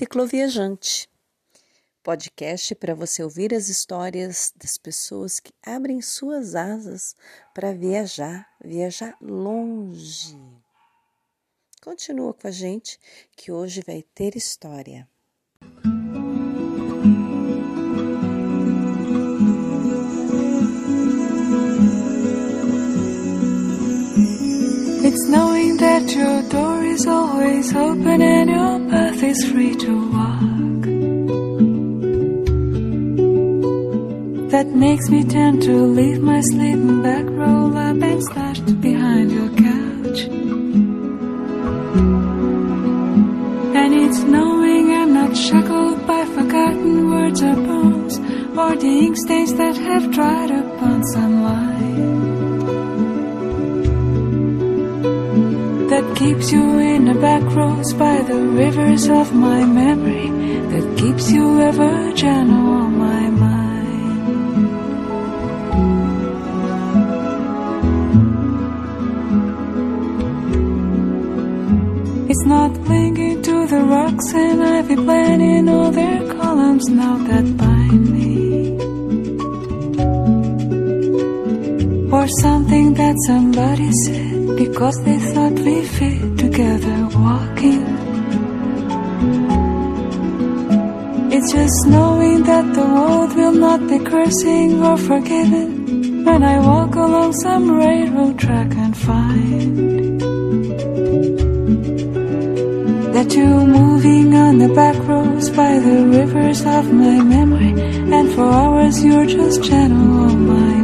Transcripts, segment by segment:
Cicloviajante. Podcast para você ouvir as histórias das pessoas que abrem suas asas para viajar, viajar longe. Continua com a gente que hoje vai ter história. It's knowing that your door is open and your path is free to walk. That makes me tend to leave my sleeping bag, roll up and stashed behind your couch. And it's knowing I'm not shackled by forgotten words or bones, or the ink stains that have dried upon sunlight. That keeps you in the back roads by the rivers of my memory, that keeps you ever gentle on my mind. It's not clinging to the rocks and ivy planting all their columns now that bind me. Or something that somebody said because they thought we fit together walking. It's just knowing that the world will not be cursing or forgiven when I walk along some railroad track and find that you're moving on the back roads by the rivers of my memory, and for hours you're just gentle on my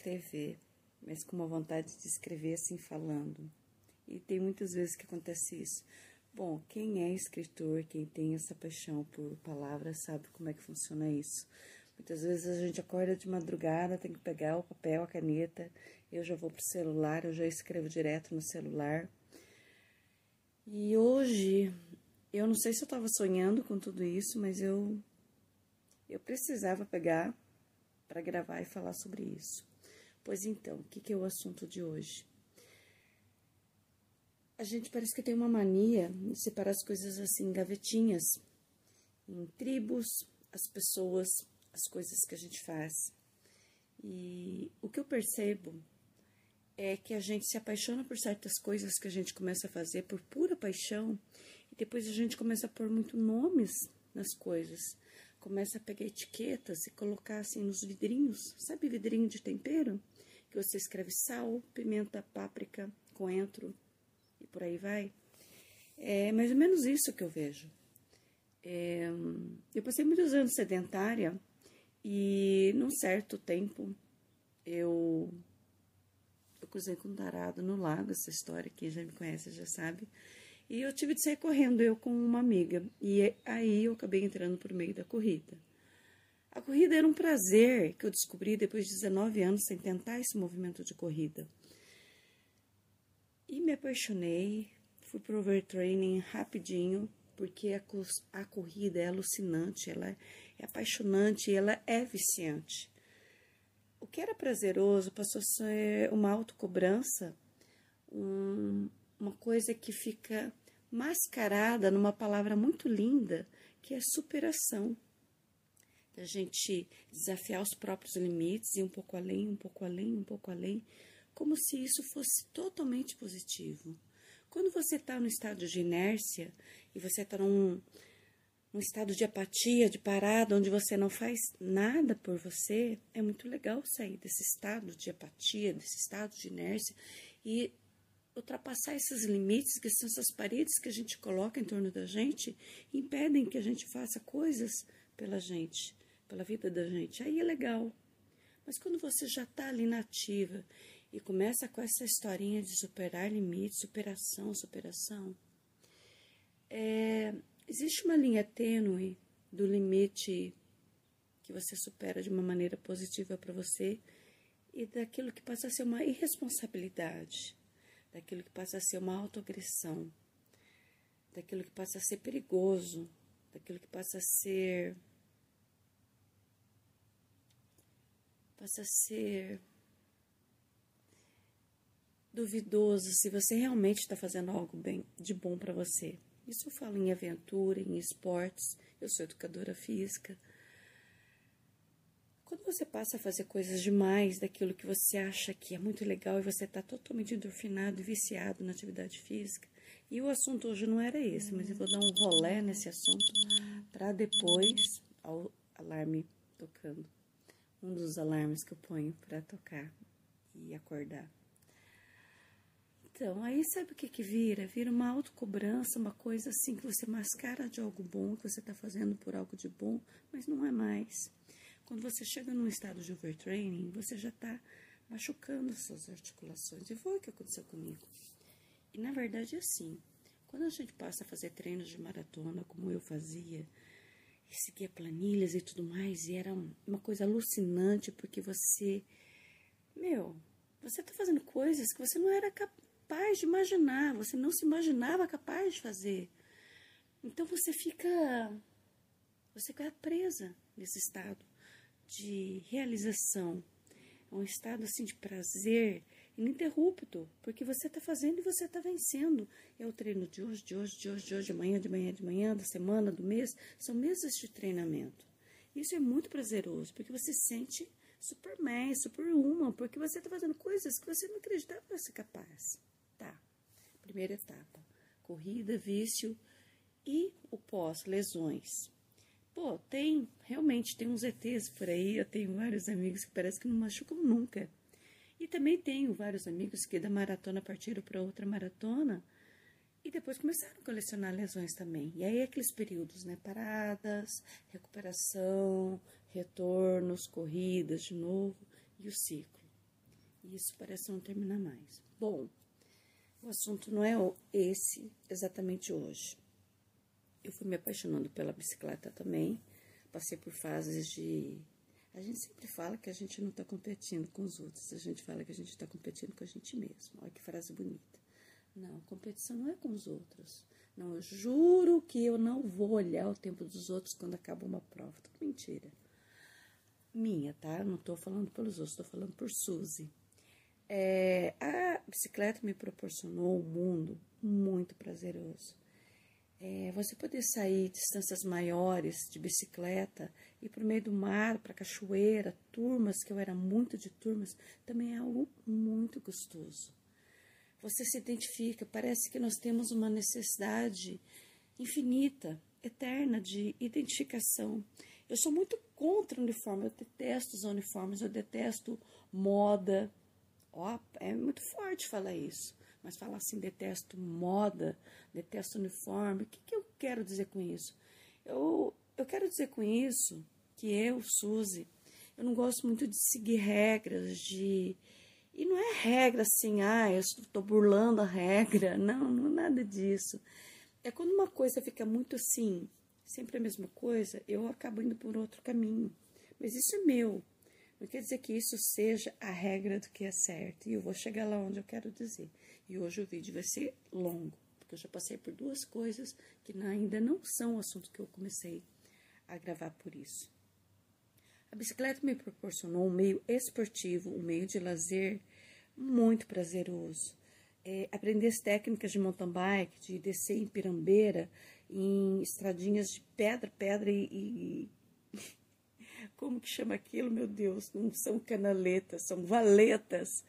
escrever, mas com uma vontade de escrever assim falando. E tem muitas vezes que acontece isso. Bom, quem é escritor, quem tem essa paixão por palavras, sabe como é que funciona isso. Muitas vezes a gente acorda de madrugada, tem que pegar o papel, a caneta, eu já vou pro celular, eu já escrevo direto no celular. E hoje eu não sei se eu estava sonhando com tudo isso, mas eu eu precisava pegar para gravar e falar sobre isso. Pois então, o que, que é o assunto de hoje? A gente parece que tem uma mania de separar as coisas assim em gavetinhas, em tribos, as pessoas, as coisas que a gente faz. E o que eu percebo é que a gente se apaixona por certas coisas que a gente começa a fazer por pura paixão e depois a gente começa a pôr muito nomes nas coisas. Começa a pegar etiquetas e colocar assim nos vidrinhos. Sabe vidrinho de tempero? Que você escreve sal, pimenta, páprica, coentro e por aí vai. É mais ou menos isso que eu vejo. É, eu passei muitos anos sedentária e num certo tempo eu eu cruzei com um tarado no lago, essa história, quem já me conhece já sabe. E eu tive de sair correndo, eu com uma amiga. E aí eu acabei entrando por meio da corrida. A corrida era um prazer que eu descobri depois de 19 anos sem tentar esse movimento de corrida. E me apaixonei, fui pro overtraining rapidinho, porque a, a corrida é alucinante, ela é apaixonante, ela é viciante. o que era prazeroso passou a ser uma autocobrança, um, uma coisa que fica mascarada numa palavra muito linda, que é superação. A gente desafiar os próprios limites e um pouco além, um pouco além, um pouco além, como se isso fosse totalmente positivo. Quando você está no estado de inércia e você está num, num estado de apatia, de parada, onde você não faz nada por você, é muito legal sair desse estado de apatia, desse estado de inércia e ultrapassar esses limites, que são essas paredes que a gente coloca em torno da gente, impedem que a gente faça coisas pela gente, pela vida da gente. Aí é legal. Mas quando você já está ali nativa e começa com essa historinha de superar limites, superação, superação, é, existe uma linha tênue do limite que você supera de uma maneira positiva para você e daquilo que passa a ser uma irresponsabilidade daquilo que passa a ser uma autoagressão, daquilo que passa a ser perigoso, daquilo que passa a ser. Passa a ser duvidoso se você realmente está fazendo algo bem de bom para você. Isso eu falo em aventura, em esportes. Eu sou educadora física. Quando você passa a fazer coisas demais daquilo que você acha que é muito legal e você está totalmente endorfinado e viciado na atividade física, e o assunto hoje não era esse, mas eu vou dar um rolé nesse assunto para depois, ao alarme tocando, um dos alarmes que eu ponho para tocar e acordar. Então, aí sabe o que que vira? Vira uma autocobrança, uma coisa assim que você mascara de algo bom, que você está fazendo por algo de bom, mas não é mais. Quando você chega num estado de overtraining, você já está machucando suas articulações. E foi o que aconteceu comigo. E na verdade é assim. Quando a gente passa a fazer treinos de maratona, como eu fazia, e seguia planilhas e tudo mais, e era uma coisa alucinante, porque você, meu, você está fazendo coisas que você não era capaz de imaginar, você não se imaginava capaz de fazer. Então você fica, você fica presa nesse estado de realização, é um estado assim de prazer ininterrupto, porque você está fazendo e você está vencendo. É o treino de hoje, de hoje, de hoje, de hoje, de manhã, de manhã, de manhã, da semana, do mês. São meses de treinamento. Isso é muito prazeroso, porque você sente superman, superwoman, porque você está fazendo coisas que você não acreditava ser capaz. Tá. Primeira etapa: corrida, vício e o pós, lesões. Pô, tem, realmente, tem uns ETs por aí. Eu tenho vários amigos que parece que não machucam nunca. E também tenho vários amigos que da maratona partiram para outra maratona e depois começaram a colecionar lesões também. E aí aqueles períodos, né? Paradas, recuperação, retornos, corridas de novo e o ciclo. E isso parece não terminar mais. Bom, o assunto não é esse exatamente hoje. Eu fui me apaixonando pela bicicleta também. Passei por fases de. A gente sempre fala que a gente não está competindo com os outros, a gente fala que a gente está competindo com a gente mesmo. Olha que frase bonita. Não, competição não é com os outros. Não, eu juro que eu não vou olhar o tempo dos outros quando acaba uma prova. Tudo mentira. Minha, tá? Não estou falando pelos outros, estou falando por Suzy. É, a bicicleta me proporcionou um mundo muito prazeroso. É, você poder sair distâncias maiores de bicicleta, ir para o meio do mar, para cachoeira, turmas, que eu era muito de turmas, também é algo muito gostoso. Você se identifica, parece que nós temos uma necessidade infinita, eterna de identificação. Eu sou muito contra o uniforme, eu detesto os uniformes, eu detesto moda. Ó, é muito forte falar isso mas falar assim, detesto moda, detesto uniforme. O que, que eu quero dizer com isso? Eu, eu quero dizer com isso que eu, Suzy, eu não gosto muito de seguir regras, de. E não é regra assim, ah, eu estou burlando a regra. Não, não é nada disso. É quando uma coisa fica muito assim, sempre a mesma coisa, eu acabo indo por outro caminho. Mas isso é meu. Não quer dizer que isso seja a regra do que é certo. E eu vou chegar lá onde eu quero dizer. E hoje o vídeo vai ser longo, porque eu já passei por duas coisas que ainda não são o assunto que eu comecei a gravar por isso. A bicicleta me proporcionou um meio esportivo, um meio de lazer muito prazeroso. É, aprender as técnicas de mountain bike, de descer em pirambeira, em estradinhas de pedra, pedra e, e como que chama aquilo, meu Deus? Não são canaletas, são valetas.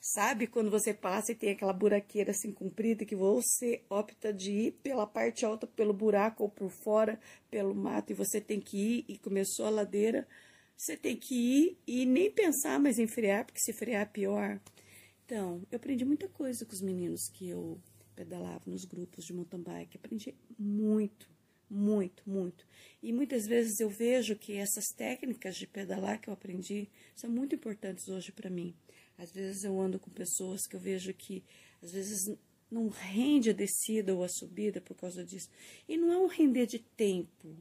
Sabe quando você passa e tem aquela buraqueira assim comprida que você opta de ir pela parte alta, pelo buraco ou por fora, pelo mato, e você tem que ir e começou a ladeira, você tem que ir e nem pensar mais em frear, porque se frear é pior. Então, eu aprendi muita coisa com os meninos que eu pedalava nos grupos de mountain bike. Aprendi muito, muito, muito. E muitas vezes eu vejo que essas técnicas de pedalar que eu aprendi são muito importantes hoje para mim. Às vezes eu ando com pessoas que eu vejo que às vezes não rende a descida ou a subida por causa disso. E não é um render de tempo.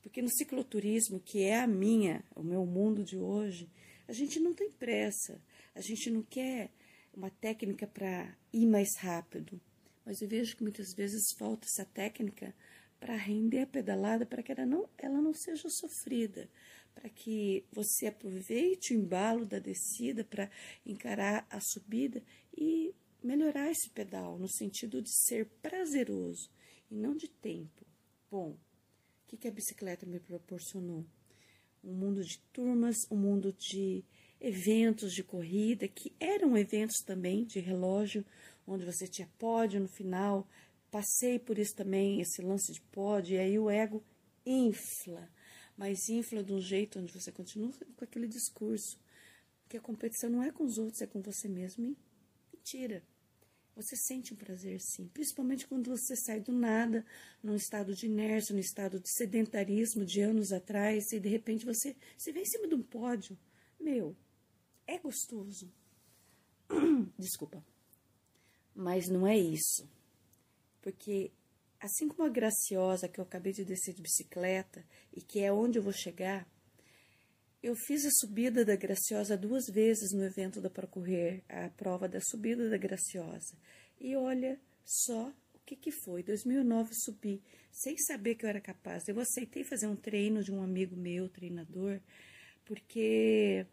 Porque no cicloturismo, que é a minha, o meu mundo de hoje, a gente não tem pressa. A gente não quer uma técnica para ir mais rápido. Mas eu vejo que muitas vezes falta essa técnica para render a pedalada, para que ela não, ela não seja sofrida, para que você aproveite o embalo da descida para encarar a subida e melhorar esse pedal no sentido de ser prazeroso e não de tempo. Bom, o que, que a bicicleta me proporcionou? Um mundo de turmas, um mundo de eventos de corrida, que eram eventos também de relógio, onde você tinha pódio no final. Passei por isso também, esse lance de pódio, e aí o ego infla mas infla de um jeito onde você continua com aquele discurso que a competição não é com os outros, é com você mesmo. E mentira. Você sente um prazer sim, principalmente quando você sai do nada, num estado de inércia, num estado de sedentarismo de anos atrás, e de repente você se vê em cima de um pódio. Meu, é gostoso. Desculpa. Mas não é isso. Porque assim como a graciosa que eu acabei de descer de bicicleta e que é onde eu vou chegar, eu fiz a subida da Graciosa duas vezes no evento da Procorrer, a prova da subida da Graciosa. E olha só o que, que foi. 2009 subi, sem saber que eu era capaz. Eu aceitei fazer um treino de um amigo meu, treinador, porque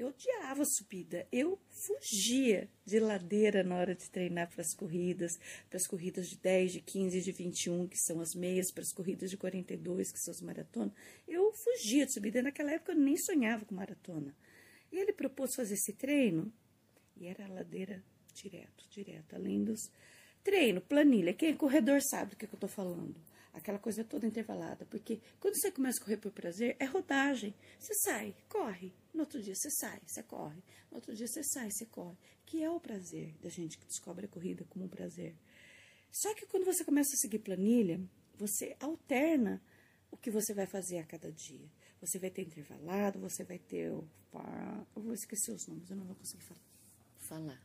eu odiava subida. Eu fugia de ladeira na hora de treinar para as corridas, para as corridas de 10, de 15, de 21, que são as meias, para as corridas de 42, que são as maratonas. Eu fugia de subida. Naquela época eu nem sonhava com maratona. E ele propôs fazer esse treino e era ladeira direto, direto, além dos treino, planilha. Quem é corredor sabe do que, que eu estou falando aquela coisa toda intervalada, porque quando você começa a correr por prazer, é rodagem. Você sai, corre, no outro dia você sai, você corre, no outro dia você sai, você corre, que é o prazer da gente que descobre a corrida como um prazer. Só que quando você começa a seguir planilha, você alterna o que você vai fazer a cada dia. Você vai ter intervalado, você vai ter o. Eu vou esquecer os nomes, eu não vou conseguir falar.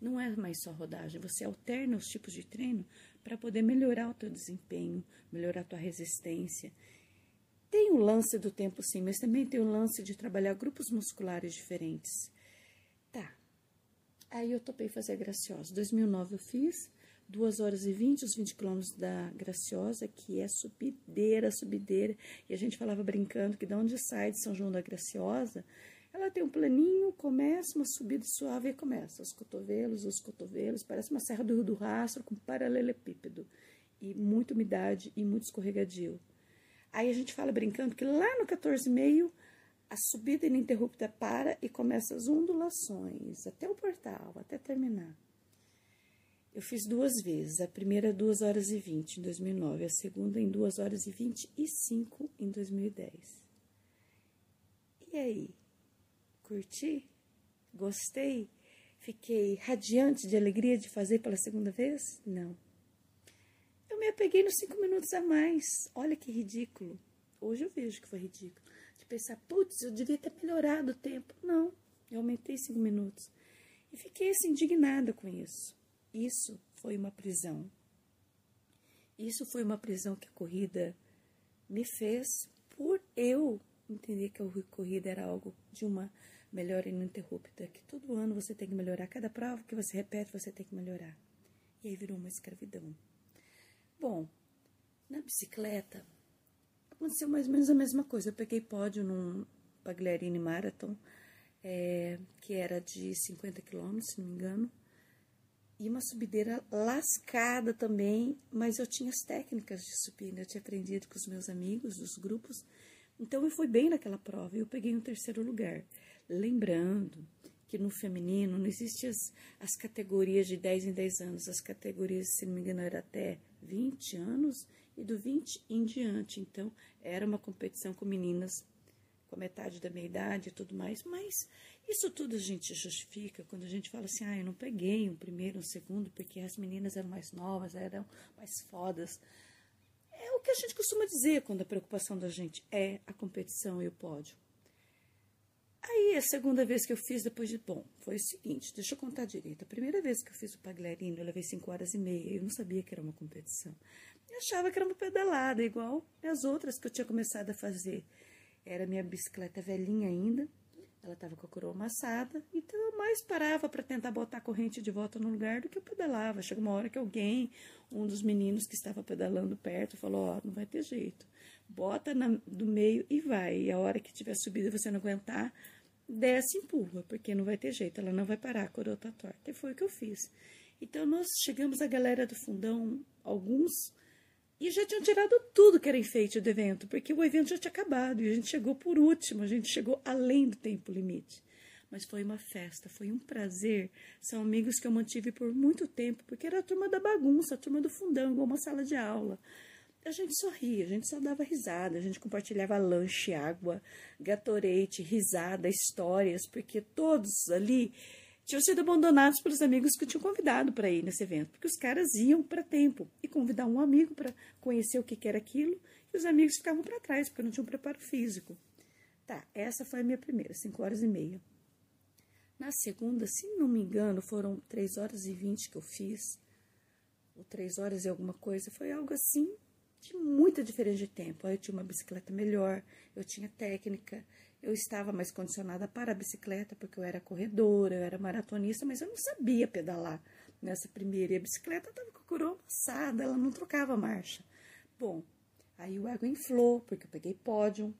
Não é mais só rodagem, você alterna os tipos de treino para poder melhorar o teu desempenho, melhorar a tua resistência. Tem o lance do tempo sim, mas também tem o lance de trabalhar grupos musculares diferentes. Tá. Aí eu topei fazer a Graciosa. 2009 eu fiz 2 horas e 20, os 20 quilômetros da Graciosa, que é subideira, subideira. E a gente falava brincando que de onde sai de São João da Graciosa, ela tem um planinho, começa uma subida suave e começa. Os cotovelos, os cotovelos, parece uma serra do Rio do Rastro com paralelepípedo. E muita umidade e muito escorregadio. Aí a gente fala brincando que lá no 14,5 a subida ininterrupta para e começa as ondulações até o portal, até terminar. Eu fiz duas vezes, a primeira 2 horas e 20 em 2009, a segunda em 2 horas e 25 em 2010. E aí? Curti? Gostei? Fiquei radiante de alegria de fazer pela segunda vez? Não. Me apeguei nos cinco minutos a mais. Olha que ridículo. Hoje eu vejo que foi ridículo. De pensar, putz, eu devia ter melhorado o tempo. Não, eu aumentei cinco minutos. E fiquei assim, indignada com isso. Isso foi uma prisão. Isso foi uma prisão que a corrida me fez por eu entender que a corrida era algo de uma melhora ininterrupta, que todo ano você tem que melhorar, cada prova que você repete você tem que melhorar. E aí virou uma escravidão. Bom, na bicicleta, aconteceu mais ou menos a mesma coisa. Eu peguei pódio num Pagliarini Marathon, é, que era de 50 quilômetros, se não me engano, e uma subideira lascada também, mas eu tinha as técnicas de subir, né? eu tinha aprendido com os meus amigos dos grupos, então eu fui bem naquela prova e eu peguei um terceiro lugar. Lembrando que no feminino não existiam as, as categorias de 10 em 10 anos, as categorias, se não me engano, era até 20 anos e do 20 em diante. Então, era uma competição com meninas com metade da minha idade e tudo mais, mas isso tudo a gente justifica quando a gente fala assim, ah, eu não peguei um primeiro, um segundo, porque as meninas eram mais novas, eram mais fodas. É o que a gente costuma dizer quando a preocupação da gente é a competição e o pódio. Aí, a segunda vez que eu fiz, depois de. Bom, foi o seguinte, deixa eu contar direito. A primeira vez que eu fiz o Pagliarino, eu levei 5 horas e meia. Eu não sabia que era uma competição. Eu achava que era uma pedalada, igual as outras que eu tinha começado a fazer. Era minha bicicleta velhinha ainda, ela estava com a coroa amassada, então eu mais parava para tentar botar a corrente de volta no lugar do que eu pedalava. Chegou uma hora que alguém, um dos meninos que estava pedalando perto, falou: Ó, oh, não vai ter jeito, bota na, do meio e vai. E a hora que tiver subida e você não aguentar, desce e empurra, porque não vai ter jeito, ela não vai parar, a coroa tá torta. E foi o que eu fiz. Então nós chegamos, a galera do fundão, alguns e já tinham tirado tudo que era enfeite do evento, porque o evento já tinha acabado e a gente chegou por último, a gente chegou além do tempo limite. Mas foi uma festa, foi um prazer. São amigos que eu mantive por muito tempo, porque era a turma da bagunça, a turma do fundão, igual uma sala de aula. A gente sorria, a gente só dava risada, a gente compartilhava lanche, água, gatorete, risada, histórias, porque todos ali tinham sido abandonados pelos amigos que tinham convidado para ir nesse evento, porque os caras iam para tempo e convidar um amigo para conhecer o que, que era aquilo, e os amigos ficavam para trás, porque não tinham preparo físico. Tá, essa foi a minha primeira, 5 horas e meia. Na segunda, se não me engano, foram 3 horas e 20 que eu fiz, ou 3 horas e alguma coisa, foi algo assim de muita diferença de tempo. Eu tinha uma bicicleta melhor, eu tinha técnica, eu estava mais condicionada para a bicicleta, porque eu era corredora, eu era maratonista, mas eu não sabia pedalar nessa primeira. E a bicicleta estava com a coroa amassada, ela não trocava marcha. Bom, aí o ego inflou, porque eu peguei pódio.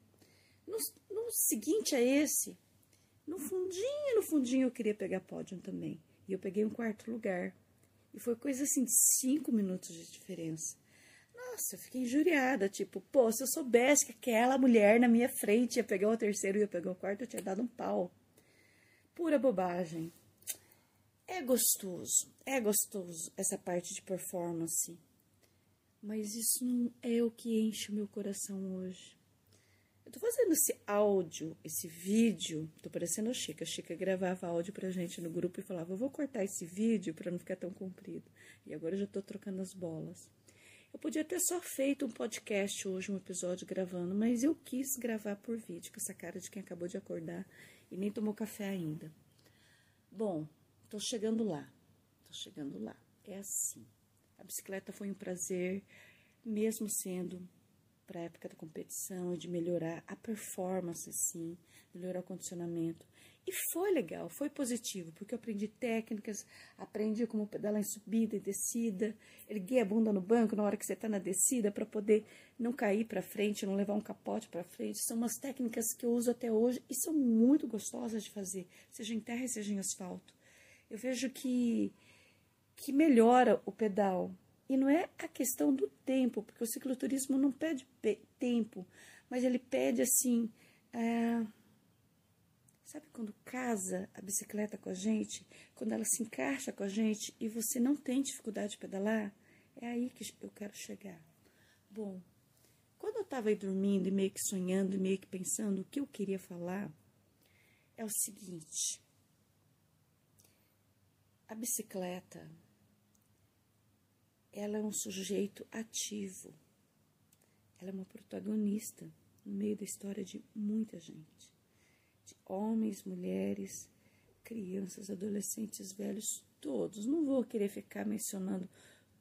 No, no seguinte a esse, no fundinho, no fundinho eu queria pegar pódio também. E eu peguei um quarto lugar. E foi coisa assim de cinco minutos de diferença. Nossa, eu fiquei injuriada, tipo, pô, se eu soubesse que aquela mulher na minha frente ia pegar o terceiro e ia pegar o quarto, eu tinha dado um pau. Pura bobagem. É gostoso, é gostoso essa parte de performance. Mas isso não é o que enche o meu coração hoje. Eu tô fazendo esse áudio, esse vídeo, tô parecendo a Chica. A Chica gravava áudio pra gente no grupo e falava: Eu vou cortar esse vídeo para não ficar tão comprido. E agora eu já tô trocando as bolas. Eu podia ter só feito um podcast hoje, um episódio gravando, mas eu quis gravar por vídeo, com essa cara de quem acabou de acordar e nem tomou café ainda. Bom, tô chegando lá. Tô chegando lá. É assim. A bicicleta foi um prazer, mesmo sendo para a época da competição e de melhorar a performance, sim, melhorar o condicionamento. E foi legal, foi positivo, porque eu aprendi técnicas, aprendi como pedalar em subida e descida, erguer a bunda no banco na hora que você está na descida para poder não cair para frente, não levar um capote para frente. São umas técnicas que eu uso até hoje e são muito gostosas de fazer, seja em terra, seja em asfalto. Eu vejo que, que melhora o pedal. E não é a questão do tempo, porque o cicloturismo não pede tempo, mas ele pede assim. É Sabe quando casa a bicicleta com a gente, quando ela se encaixa com a gente e você não tem dificuldade de pedalar? É aí que eu quero chegar. Bom, quando eu estava aí dormindo e meio que sonhando e meio que pensando o que eu queria falar, é o seguinte: a bicicleta ela é um sujeito ativo, ela é uma protagonista no meio da história de muita gente de homens, mulheres, crianças, adolescentes, velhos, todos. Não vou querer ficar mencionando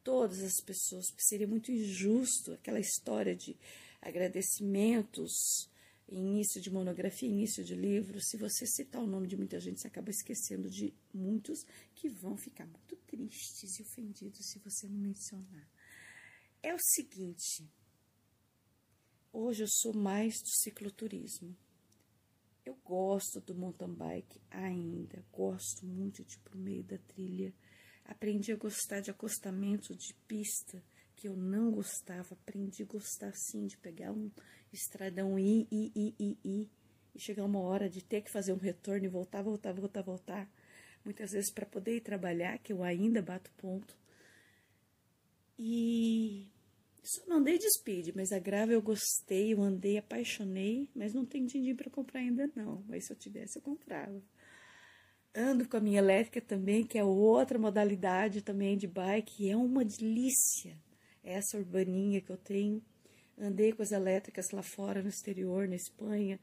todas as pessoas, porque seria muito injusto aquela história de agradecimentos, início de monografia, início de livro. Se você citar o nome de muita gente, você acaba esquecendo de muitos que vão ficar muito tristes e ofendidos se você não mencionar. É o seguinte: Hoje eu sou mais do cicloturismo. Eu gosto do mountain bike ainda, gosto muito de ir pro meio da trilha. Aprendi a gostar de acostamento de pista, que eu não gostava. Aprendi a gostar sim de pegar um estradão e ir, ir, ir, ir, e chegar uma hora de ter que fazer um retorno e voltar, voltar, voltar, voltar. Muitas vezes para poder ir trabalhar, que eu ainda bato ponto. E só não andei de speed, mas a grave eu gostei, eu andei, apaixonei, mas não tenho dinheiro para comprar ainda não. Mas se eu tivesse, eu comprava. Ando com a minha elétrica também, que é outra modalidade também de bike, é uma delícia. Essa urbaninha que eu tenho. Andei com as elétricas lá fora, no exterior, na Espanha,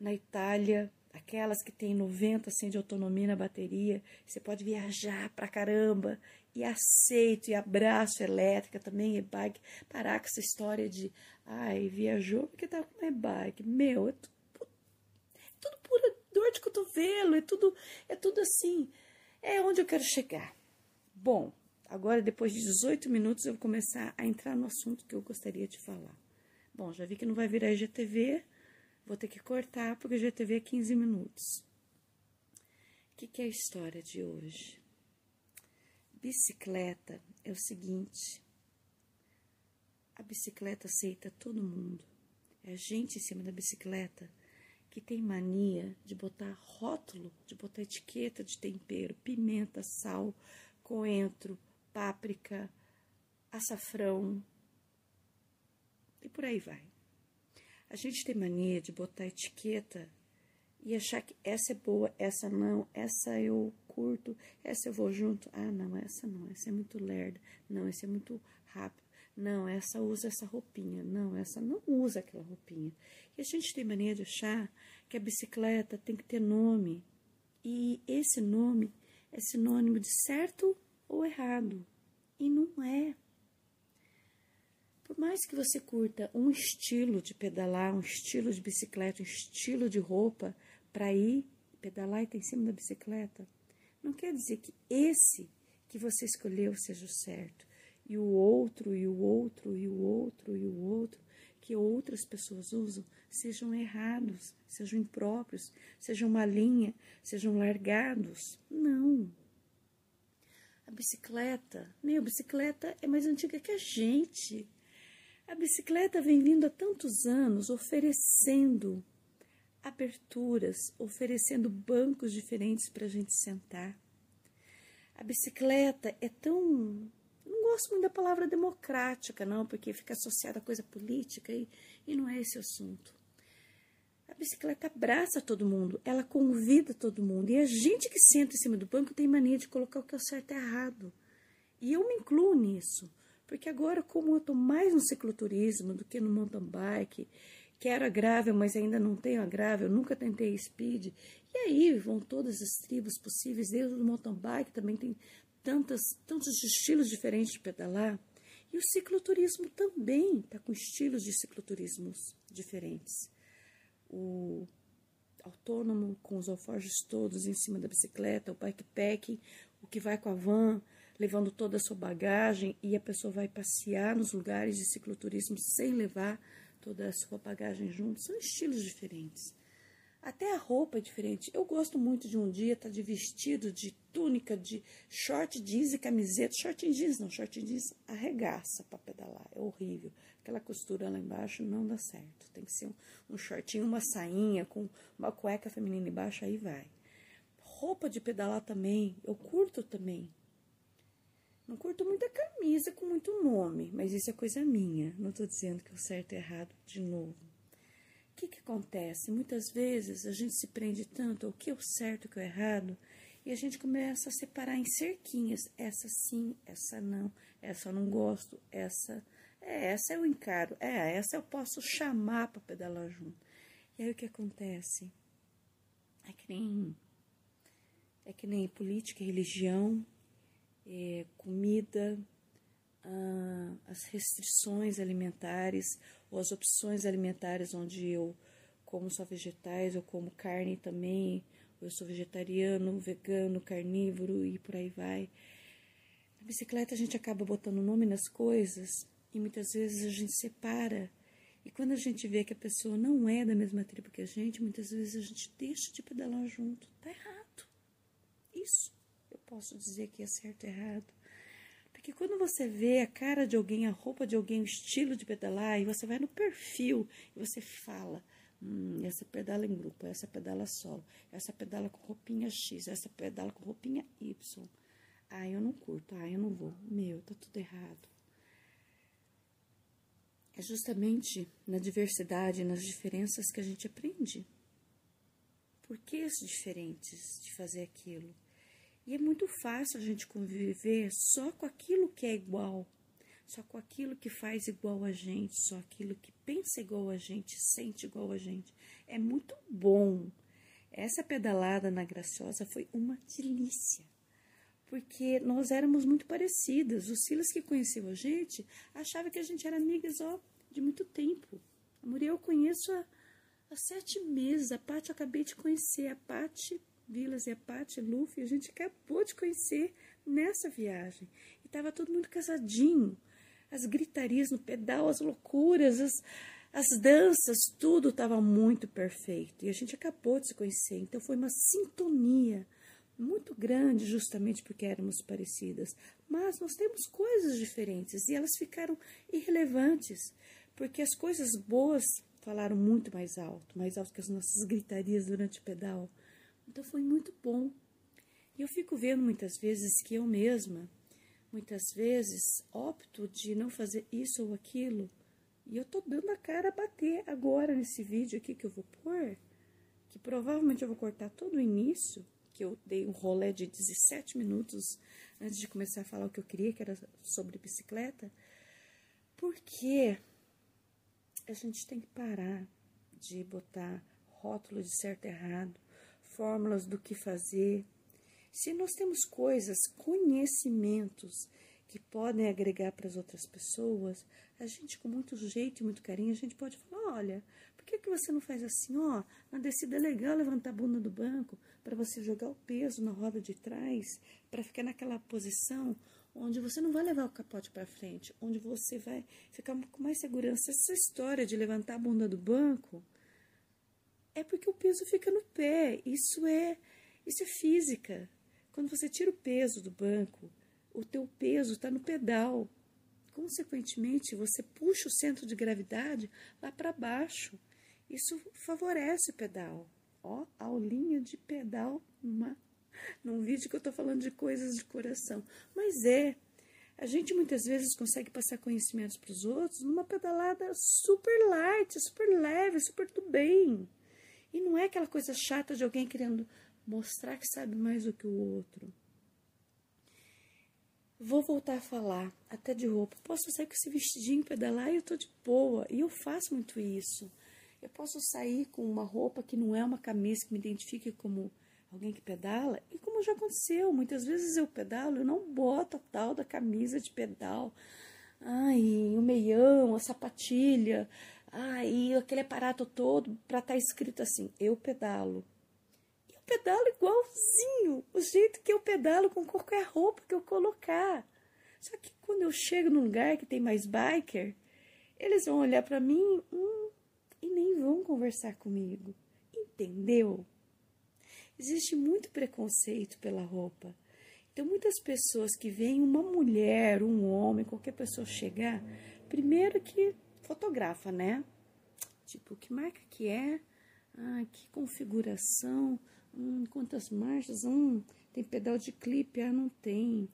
na Itália, aquelas que tem 90 100 de autonomia na bateria. Você pode viajar pra caramba e aceito e abraço elétrica também e-bike. Parar com essa história de, ai, viajou porque tá com e-bike. Meu, é tudo, é tudo pura dor de cotovelo, é tudo, é tudo assim. É onde eu quero chegar. Bom, agora depois de 18 minutos eu vou começar a entrar no assunto que eu gostaria de falar. Bom, já vi que não vai virar IGTV, vou ter que cortar porque IGTV é 15 minutos. O que, que é a história de hoje? Bicicleta é o seguinte: a bicicleta aceita todo mundo. É a gente em cima da bicicleta que tem mania de botar rótulo, de botar etiqueta de tempero, pimenta, sal, coentro, páprica, açafrão e por aí vai. A gente tem mania de botar etiqueta e achar que essa é boa, essa não, essa eu curto, essa eu vou junto. Ah, não, essa não, essa é muito lerda. Não, essa é muito rápido. Não, essa usa essa roupinha. Não, essa não usa aquela roupinha. E a gente tem mania de achar que a bicicleta tem que ter nome. E esse nome é sinônimo de certo ou errado. E não é. Por mais que você curta um estilo de pedalar, um estilo de bicicleta, um estilo de roupa para ir pedalar e estar em cima da bicicleta, não quer dizer que esse que você escolheu seja o certo. E o outro, e o outro, e o outro, e o outro que outras pessoas usam sejam errados, sejam impróprios, sejam uma linha, sejam largados. Não. A bicicleta, a bicicleta é mais antiga que a gente. A bicicleta vem vindo há tantos anos oferecendo aberturas, oferecendo bancos diferentes para a gente sentar. A bicicleta é tão. Não gosto muito da palavra democrática, não, porque fica associada a coisa política e, e não é esse assunto. Bicicleta abraça todo mundo, ela convida todo mundo. E a gente que senta em cima do banco tem mania de colocar o que é certo e errado. E eu me incluo nisso, porque agora, como eu estou mais no cicloturismo do que no mountain bike, Quero a grável, mas ainda não tenho a grável, nunca tentei speed. E aí vão todas as tribos possíveis, desde o mountain bike também tem tantas, tantos estilos diferentes de pedalar. E o cicloturismo também está com estilos de cicloturismos diferentes. O autônomo, com os alforjes todos em cima da bicicleta, o bikepack, o que vai com a van, levando toda a sua bagagem e a pessoa vai passear nos lugares de cicloturismo sem levar toda a sua bagagem junto, são estilos diferentes. Até a roupa é diferente. Eu gosto muito de um dia estar tá de vestido, de túnica, de short jeans e camiseta. Short jeans não, short jeans arregaça para pedalar, é horrível. Aquela costura lá embaixo não dá certo. Tem que ser um, um shortinho, uma sainha com uma cueca feminina embaixo, aí vai. Roupa de pedalar também, eu curto também. Não curto muito a camisa com muito nome, mas isso é coisa minha. Não estou dizendo que o certo é errado de novo. O que, que acontece? Muitas vezes a gente se prende tanto ao que é o certo e o que é o errado e a gente começa a separar em cerquinhas. Essa sim, essa não, essa eu não gosto, essa é, essa eu encaro, é, essa eu posso chamar para pedalar junto. E aí o que acontece? É que nem é que nem política religião, é, comida, ah, as restrições alimentares ou as opções alimentares onde eu como só vegetais, eu como carne também, ou eu sou vegetariano, vegano, carnívoro e por aí vai. Na bicicleta a gente acaba botando nome nas coisas e muitas vezes a gente separa E quando a gente vê que a pessoa não é da mesma tribo que a gente, muitas vezes a gente deixa de pedalar junto. Tá errado. Isso eu posso dizer que é certo e errado. Porque quando você vê a cara de alguém, a roupa de alguém, o estilo de pedalar, e você vai no perfil e você fala, hum, essa pedala em grupo, essa pedala solo, essa pedala com roupinha X, essa pedala com roupinha Y. Ah, eu não curto, ah, eu não vou. Meu, tá tudo errado. É justamente na diversidade, nas diferenças que a gente aprende. Por que as diferentes de fazer aquilo? E é muito fácil a gente conviver só com aquilo que é igual, só com aquilo que faz igual a gente, só aquilo que pensa igual a gente, sente igual a gente. É muito bom. Essa pedalada na Graciosa foi uma delícia, porque nós éramos muito parecidas. O Silas que conheceu a gente achava que a gente era amigas ó, de muito tempo. A Muriel eu conheço há, há sete meses. A Paty eu acabei de conhecer. A Paty Vilas e a Paty Luffy, a gente acabou de conhecer nessa viagem. E estava todo mundo casadinho. As gritarias no pedal, as loucuras, as, as danças, tudo estava muito perfeito. E a gente acabou de se conhecer. Então foi uma sintonia muito grande, justamente porque éramos parecidas. Mas nós temos coisas diferentes e elas ficaram irrelevantes, porque as coisas boas falaram muito mais alto mais alto que as nossas gritarias durante o pedal. Então foi muito bom. E eu fico vendo muitas vezes que eu mesma, muitas vezes, opto de não fazer isso ou aquilo. E eu tô dando a cara a bater agora nesse vídeo aqui que eu vou pôr, que provavelmente eu vou cortar todo o início, que eu dei um rolê de 17 minutos antes de começar a falar o que eu queria, que era sobre bicicleta, porque a gente tem que parar de botar rótulo de certo e errado, fórmulas do que fazer. Se nós temos coisas, conhecimentos que podem agregar para as outras pessoas, a gente com muito jeito e muito carinho, a gente pode falar, olha, que, que você não faz assim, ó, na descida é legal levantar a bunda do banco para você jogar o peso na roda de trás, para ficar naquela posição onde você não vai levar o capote para frente, onde você vai ficar com mais segurança. Essa história de levantar a bunda do banco, é porque o peso fica no pé. Isso é, isso é física. Quando você tira o peso do banco, o teu peso está no pedal. Consequentemente, você puxa o centro de gravidade lá para baixo. Isso favorece o pedal. Ó, aulinha de pedal numa, num vídeo que eu estou falando de coisas de coração. Mas é, a gente muitas vezes consegue passar conhecimentos para os outros numa pedalada super light, super leve, super do bem. E não é aquela coisa chata de alguém querendo mostrar que sabe mais do que o outro. Vou voltar a falar, até de roupa. Posso sair com esse vestidinho, pedalar e eu tô de boa. E eu faço muito isso. Eu posso sair com uma roupa que não é uma camisa que me identifique como alguém que pedala. E como já aconteceu, muitas vezes eu pedalo, eu não boto a tal da camisa de pedal. Ai, o meião, a sapatilha, e aquele aparato todo para estar tá escrito assim: eu pedalo. Eu pedalo igualzinho, o jeito que eu pedalo com qualquer roupa que eu colocar. Só que quando eu chego num lugar que tem mais biker, eles vão olhar para mim hum, e nem vão conversar comigo. Entendeu? Existe muito preconceito pela roupa. Então, muitas pessoas que veem uma mulher, um homem, qualquer pessoa chegar, primeiro que fotografa, né? Tipo, que marca que é? Ah, que configuração? Hum, quantas marchas? Hum, tem pedal de clipe? Ah, não tem.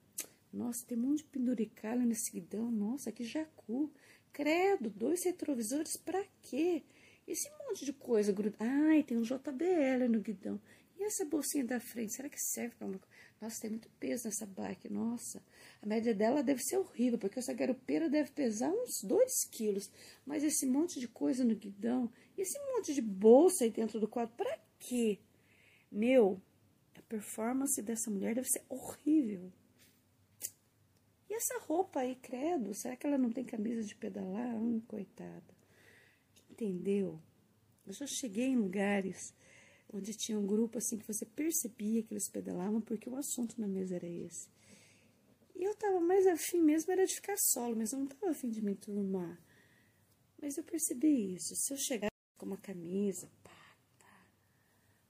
Nossa, tem um monte de penduricalho nesse guidão. Nossa, que jacu. Credo, dois retrovisores pra quê? Esse monte de coisa grudada. Ai, tem um JBL no guidão. E essa bolsinha da frente, será que serve para uma? Nossa, tem muito peso nessa bike. Nossa, a média dela deve ser horrível, porque essa garupeira deve pesar uns 2 quilos. Mas esse monte de coisa no guidão, esse monte de bolsa aí dentro do quadro, pra quê? Meu, a performance dessa mulher deve ser horrível. E essa roupa aí, credo, será que ela não tem camisa de pedalar? Hum, coitada. Entendeu? Eu já cheguei em lugares onde tinha um grupo assim que você percebia que eles pedalavam porque o assunto na mesa era esse. E eu tava mais afim mesmo era de ficar solo, mas eu não tava afim de me enturmar. Mas eu percebi isso. Se eu chegar com uma camisa, pá, pá,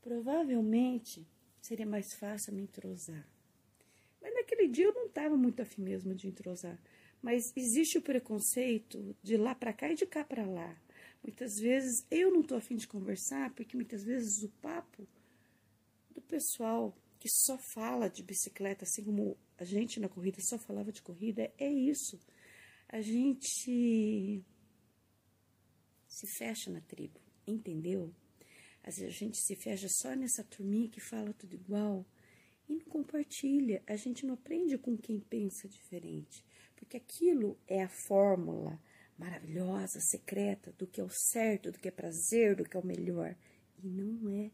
provavelmente seria mais fácil me entrosar. Mas naquele dia eu não estava muito afim mesmo de entrosar. Mas existe o preconceito de lá para cá e de cá para lá. Muitas vezes eu não estou afim de conversar, porque muitas vezes o papo do pessoal que só fala de bicicleta, assim como a gente na corrida só falava de corrida, é isso. A gente se fecha na tribo, entendeu? Às vezes a gente se fecha só nessa turminha que fala tudo igual e não compartilha. A gente não aprende com quem pensa diferente, porque aquilo é a fórmula maravilhosa, secreta do que é o certo, do que é prazer, do que é o melhor. E não é.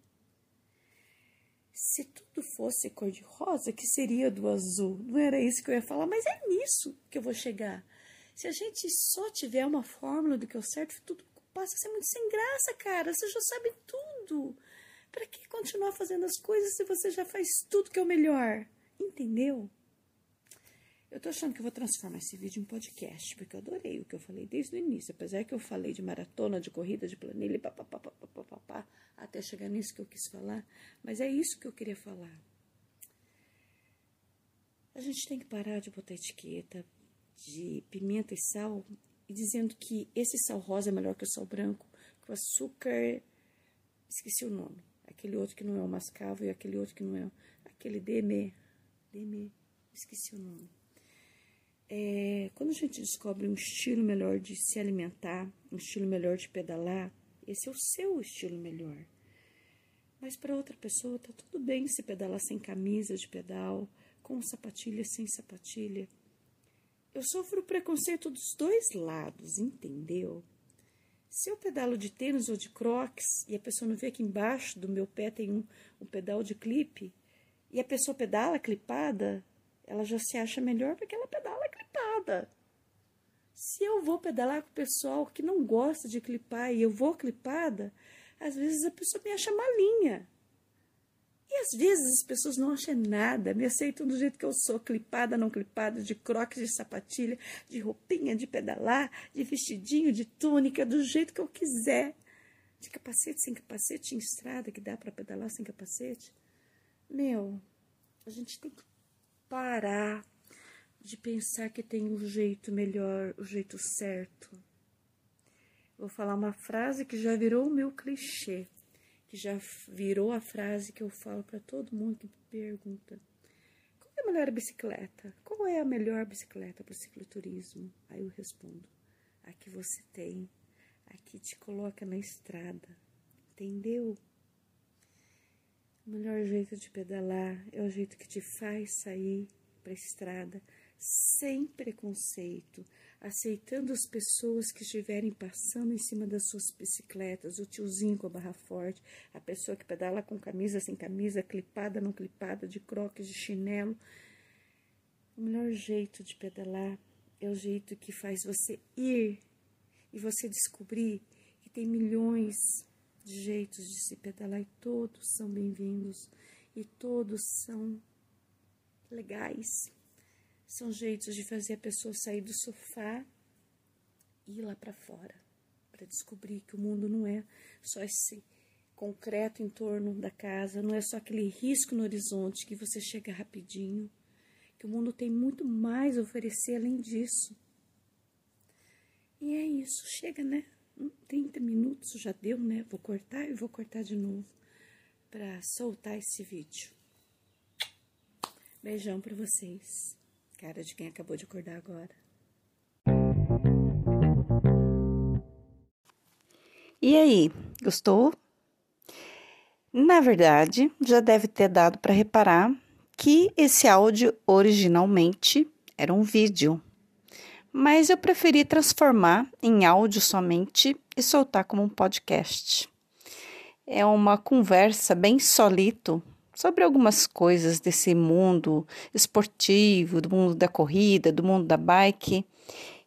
Se tudo fosse cor-de-rosa, que seria do azul? Não era isso que eu ia falar, mas é nisso que eu vou chegar. Se a gente só tiver uma fórmula do que é o certo, tudo passa a ser muito sem graça, cara. Você já sabe tudo. Para que continuar fazendo as coisas se você já faz tudo que é o melhor? Entendeu? Eu tô achando que eu vou transformar esse vídeo em podcast, porque eu adorei o que eu falei desde o início. Apesar que eu falei de maratona, de corrida, de planilha, papapá, papapá, até chegar nisso que eu quis falar. Mas é isso que eu queria falar. A gente tem que parar de botar etiqueta de pimenta e sal e dizendo que esse sal rosa é melhor que o sal branco, que o açúcar. Esqueci o nome. Aquele outro que não é o mascavo e aquele outro que não é. Aquele DME. DME. Esqueci o nome. É, quando a gente descobre um estilo melhor de se alimentar, um estilo melhor de pedalar, esse é o seu estilo melhor. Mas para outra pessoa tá tudo bem se pedalar sem camisa de pedal, com sapatilha sem sapatilha. Eu sofro preconceito dos dois lados, entendeu? Se eu pedalo de tênis ou de crocs e a pessoa não vê que embaixo do meu pé tem um, um pedal de clipe e a pessoa pedala clipada, ela já se acha melhor porque ela pedala clipada. Se eu vou pedalar com o pessoal que não gosta de clipar e eu vou clipada, às vezes a pessoa me acha malinha. E às vezes as pessoas não acham nada, me aceitam do jeito que eu sou, clipada, não clipada, de croques, de sapatilha, de roupinha, de pedalar, de vestidinho, de túnica, do jeito que eu quiser. De capacete, sem capacete, em estrada, que dá para pedalar sem capacete. Meu, a gente tem que parar de pensar que tem um jeito melhor, o um jeito certo. Vou falar uma frase que já virou o meu clichê, que já virou a frase que eu falo para todo mundo que me pergunta: qual é a melhor bicicleta? Qual é a melhor bicicleta para o cicloturismo? Aí eu respondo: a que você tem, a que te coloca na estrada. Entendeu? O melhor jeito de pedalar é o jeito que te faz sair para a estrada sem preconceito, aceitando as pessoas que estiverem passando em cima das suas bicicletas, o tiozinho com a barra forte, a pessoa que pedala com camisa sem camisa, clipada não clipada, de croques, de chinelo. O melhor jeito de pedalar é o jeito que faz você ir e você descobrir que tem milhões jeitos de se pedalar e todos são bem-vindos e todos são legais. São jeitos de fazer a pessoa sair do sofá e ir lá para fora, para descobrir que o mundo não é só esse concreto em torno da casa, não é só aquele risco no horizonte que você chega rapidinho, que o mundo tem muito mais a oferecer além disso. E é isso, chega, né? 30 minutos já deu, né? Vou cortar e vou cortar de novo para soltar esse vídeo. Beijão para vocês. Cara de quem acabou de acordar agora. E aí, gostou? Na verdade, já deve ter dado para reparar que esse áudio originalmente era um vídeo mas eu preferi transformar em áudio somente e soltar como um podcast. É uma conversa bem solito sobre algumas coisas desse mundo esportivo, do mundo da corrida, do mundo da bike.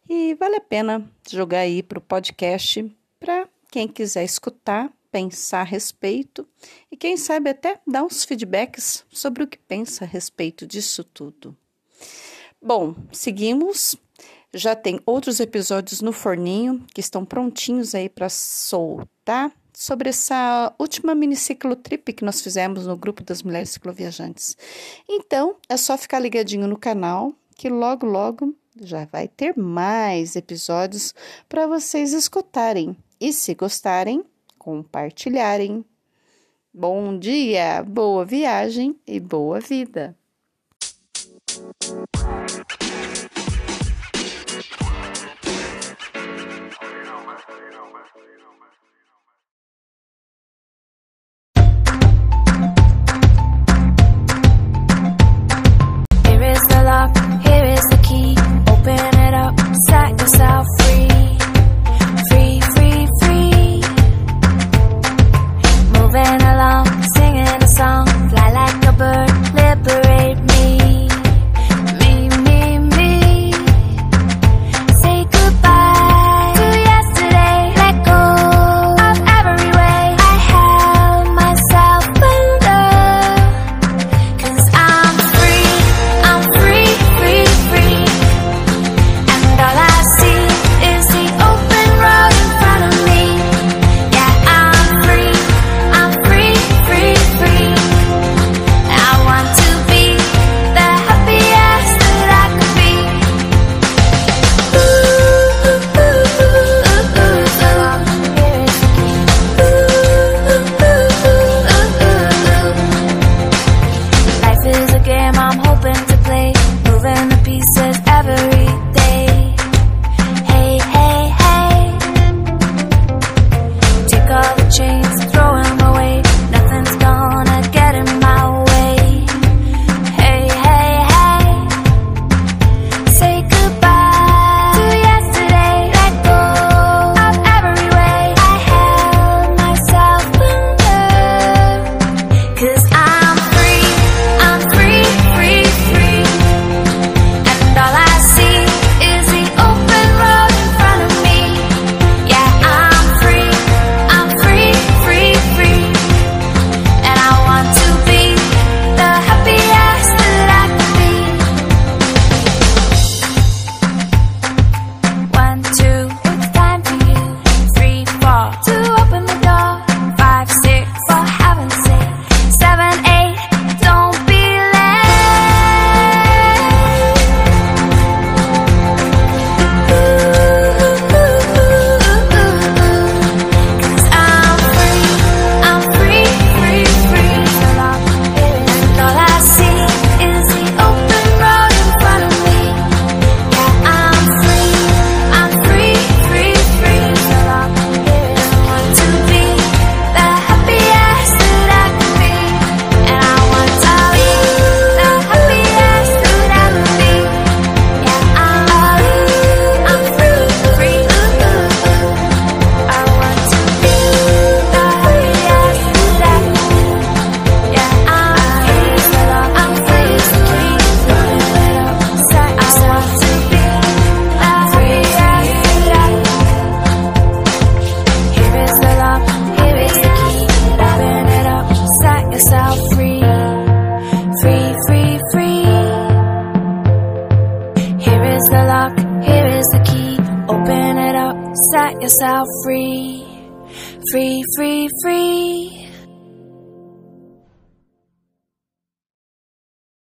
E vale a pena jogar aí para o podcast para quem quiser escutar, pensar a respeito e quem sabe até dar uns feedbacks sobre o que pensa a respeito disso tudo. Bom, seguimos Já tem outros episódios no forninho que estão prontinhos aí para soltar sobre essa última mini trip que nós fizemos no grupo das mulheres cicloviajantes. Então, é só ficar ligadinho no canal que logo logo já vai ter mais episódios para vocês escutarem. E se gostarem, compartilharem. Bom dia, boa viagem e boa vida!